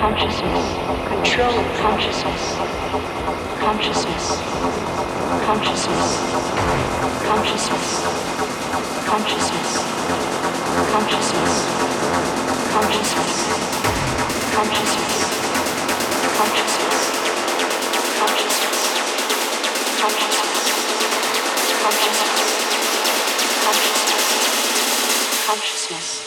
consciousness, control consciousness, consciousness, consciousness, consciousness, consciousness, consciousness, consciousness, consciousness, consciousness. consciousness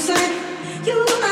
say you